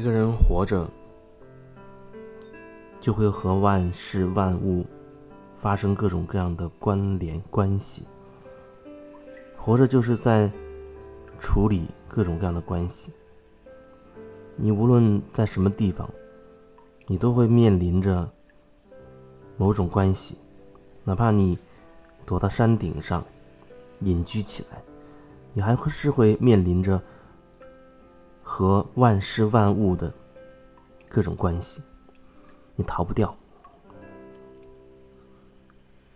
一个人活着，就会和万事万物发生各种各样的关联关系。活着就是在处理各种各样的关系。你无论在什么地方，你都会面临着某种关系，哪怕你躲到山顶上隐居起来，你还是会面临着。和万事万物的各种关系，你逃不掉。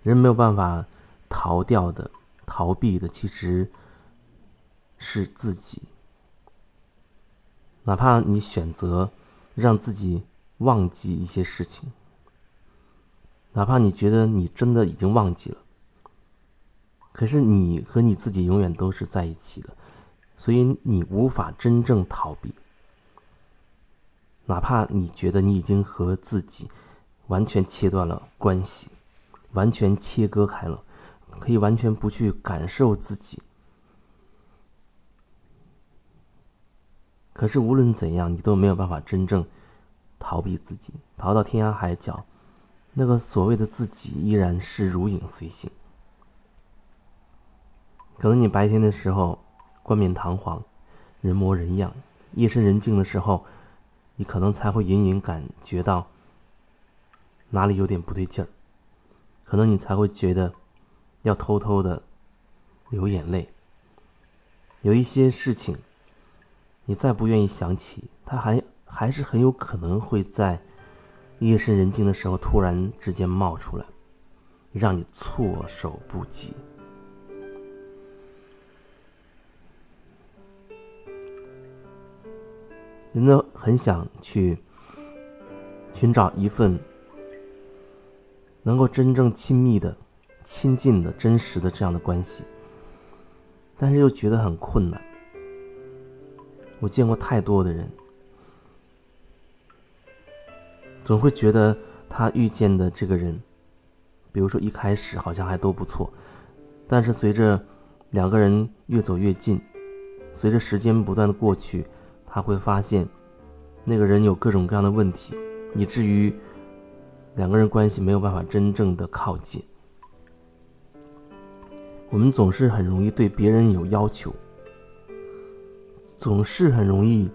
人没有办法逃掉的、逃避的，其实是自己。哪怕你选择让自己忘记一些事情，哪怕你觉得你真的已经忘记了，可是你和你自己永远都是在一起的。所以你无法真正逃避，哪怕你觉得你已经和自己完全切断了关系，完全切割开了，可以完全不去感受自己。可是无论怎样，你都没有办法真正逃避自己，逃到天涯海角，那个所谓的自己依然是如影随形。可能你白天的时候。冠冕堂皇，人模人样。夜深人静的时候，你可能才会隐隐感觉到哪里有点不对劲儿，可能你才会觉得要偷偷的流眼泪。有一些事情，你再不愿意想起，它还还是很有可能会在夜深人静的时候突然之间冒出来，让你措手不及。人都很想去寻找一份能够真正亲密的、亲近的、真实的这样的关系，但是又觉得很困难。我见过太多的人，总会觉得他遇见的这个人，比如说一开始好像还都不错，但是随着两个人越走越近，随着时间不断的过去。他会发现，那个人有各种各样的问题，以至于两个人关系没有办法真正的靠近。我们总是很容易对别人有要求，总是很容易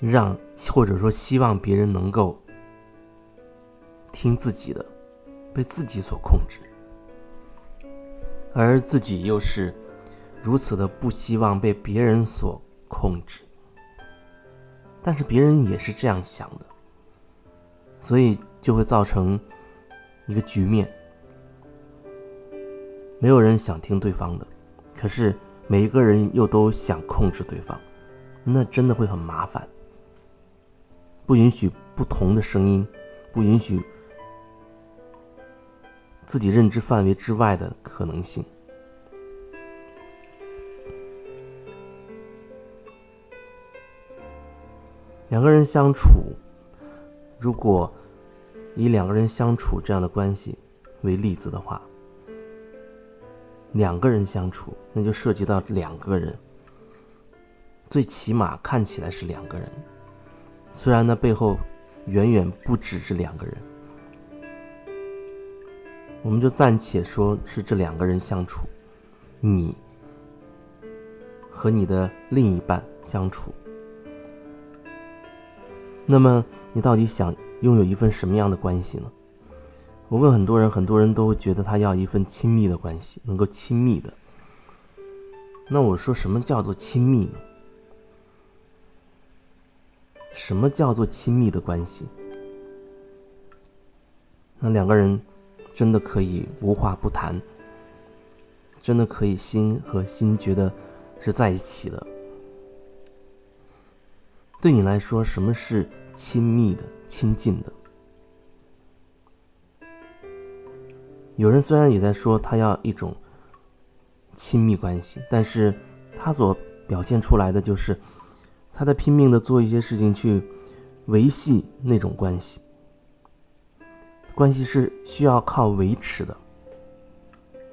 让或者说希望别人能够听自己的，被自己所控制，而自己又是如此的不希望被别人所控制。但是别人也是这样想的，所以就会造成一个局面：没有人想听对方的，可是每一个人又都想控制对方，那真的会很麻烦。不允许不同的声音，不允许自己认知范围之外的可能性。两个人相处，如果以两个人相处这样的关系为例子的话，两个人相处，那就涉及到两个人，最起码看起来是两个人，虽然那背后远远不只是两个人，我们就暂且说是这两个人相处，你和你的另一半相处。那么，你到底想拥有一份什么样的关系呢？我问很多人，很多人都觉得他要一份亲密的关系，能够亲密的。那我说，什么叫做亲密呢？什么叫做亲密的关系？那两个人真的可以无话不谈，真的可以心和心觉得是在一起的。对你来说，什么是亲密的、亲近的？有人虽然也在说他要一种亲密关系，但是他所表现出来的就是他在拼命的做一些事情去维系那种关系。关系是需要靠维持的，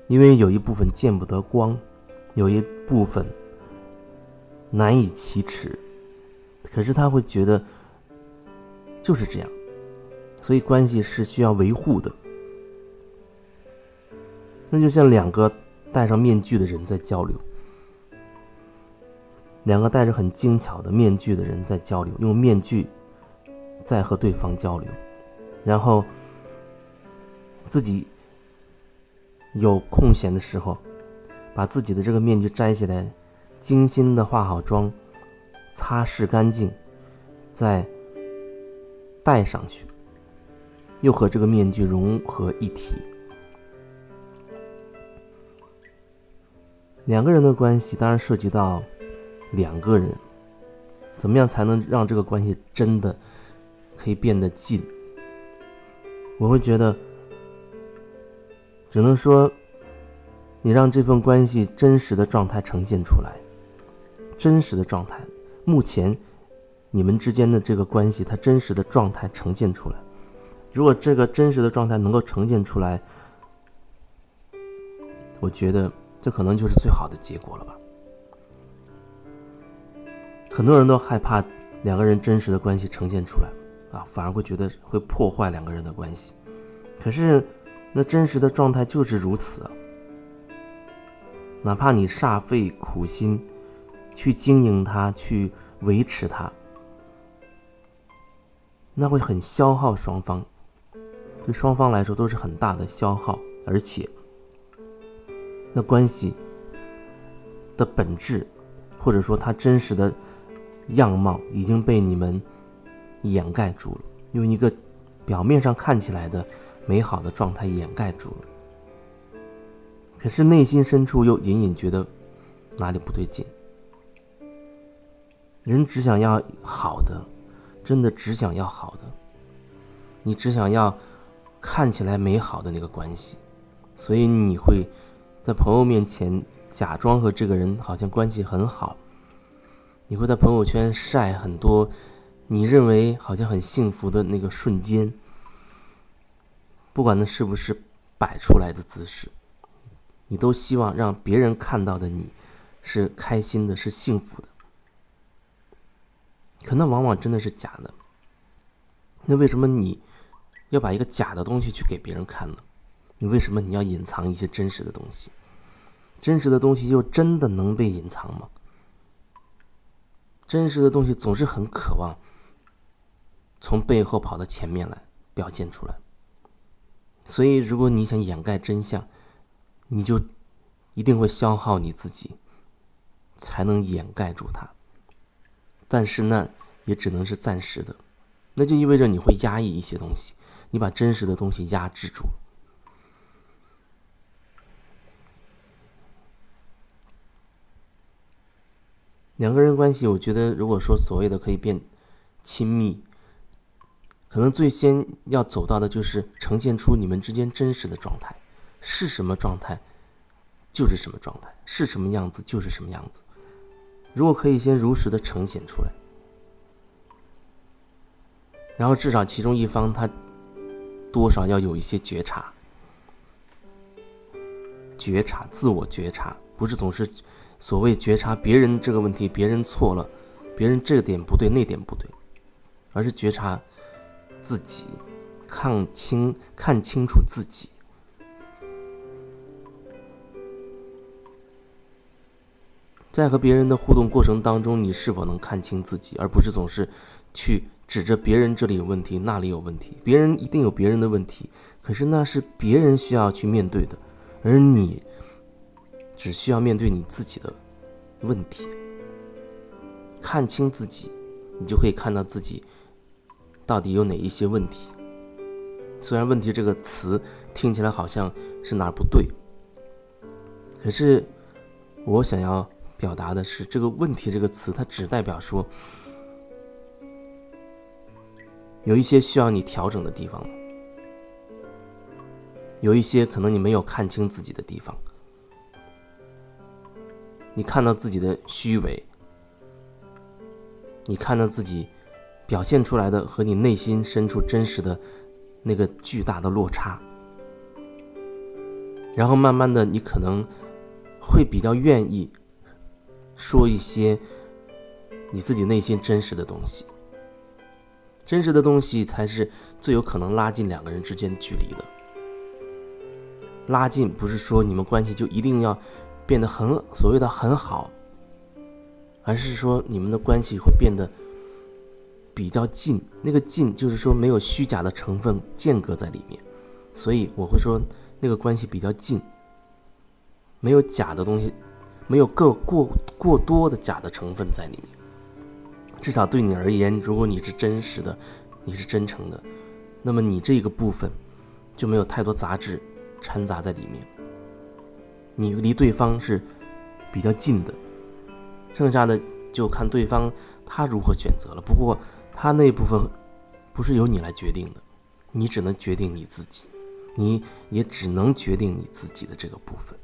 因为有一部分见不得光，有一部分难以启齿。可是他会觉得就是这样，所以关系是需要维护的。那就像两个戴上面具的人在交流，两个戴着很精巧的面具的人在交流，用面具在和对方交流，然后自己有空闲的时候，把自己的这个面具摘下来，精心的化好妆，擦拭干净，再戴上去，又和这个面具融合一体。两个人的关系当然涉及到两个人，怎么样才能让这个关系真的可以变得近？我会觉得，只能说，你让这份关系真实的状态呈现出来，真实的状态，目前你们之间的这个关系，它真实的状态呈现出来。如果这个真实的状态能够呈现出来，我觉得。这可能就是最好的结果了吧。很多人都害怕两个人真实的关系呈现出来，啊，反而会觉得会破坏两个人的关系。可是，那真实的状态就是如此啊。哪怕你煞费苦心去经营它，去维持它，那会很消耗双方，对双方来说都是很大的消耗，而且。那关系的本质，或者说它真实的样貌，已经被你们掩盖住了，用一个表面上看起来的美好的状态掩盖住了。可是内心深处又隐隐觉得哪里不对劲。人只想要好的，真的只想要好的，你只想要看起来美好的那个关系，所以你会。在朋友面前假装和这个人好像关系很好，你会在朋友圈晒很多你认为好像很幸福的那个瞬间，不管那是不是摆出来的姿势，你都希望让别人看到的你是开心的，是幸福的。可那往往真的是假的。那为什么你要把一个假的东西去给别人看呢？你为什么你要隐藏一些真实的东西？真实的东西又真的能被隐藏吗？真实的东西总是很渴望从背后跑到前面来表现出来。所以，如果你想掩盖真相，你就一定会消耗你自己，才能掩盖住它。但是那也只能是暂时的，那就意味着你会压抑一些东西，你把真实的东西压制住。两个人关系，我觉得，如果说所谓的可以变亲密，可能最先要走到的就是呈现出你们之间真实的状态，是什么状态就是什么状态，是什么样子就是什么样子。如果可以先如实的呈现出来，然后至少其中一方他多少要有一些觉察，觉察，自我觉察，不是总是。所谓觉察别人这个问题，别人错了，别人这点不对，那点不对，而是觉察自己，看清看清楚自己，在和别人的互动过程当中，你是否能看清自己，而不是总是去指着别人这里有问题，那里有问题，别人一定有别人的问题，可是那是别人需要去面对的，而你。只需要面对你自己的问题，看清自己，你就可以看到自己到底有哪一些问题。虽然“问题”这个词听起来好像是哪儿不对，可是我想要表达的是，这个“问题”这个词，它只代表说有一些需要你调整的地方，有一些可能你没有看清自己的地方。你看到自己的虚伪，你看到自己表现出来的和你内心深处真实的那个巨大的落差，然后慢慢的，你可能会比较愿意说一些你自己内心真实的东西。真实的东西才是最有可能拉近两个人之间距离的。拉近不是说你们关系就一定要变得很所谓的很好，而是说你们的关系会变得比较近。那个近就是说没有虚假的成分间隔在里面，所以我会说那个关系比较近，没有假的东西，没有过过过多的假的成分在里面。至少对你而言，如果你是真实的，你是真诚的，那么你这个部分就没有太多杂质掺杂在里面。你离对方是比较近的，剩下的就看对方他如何选择了。不过他那部分不是由你来决定的，你只能决定你自己，你也只能决定你自己的这个部分。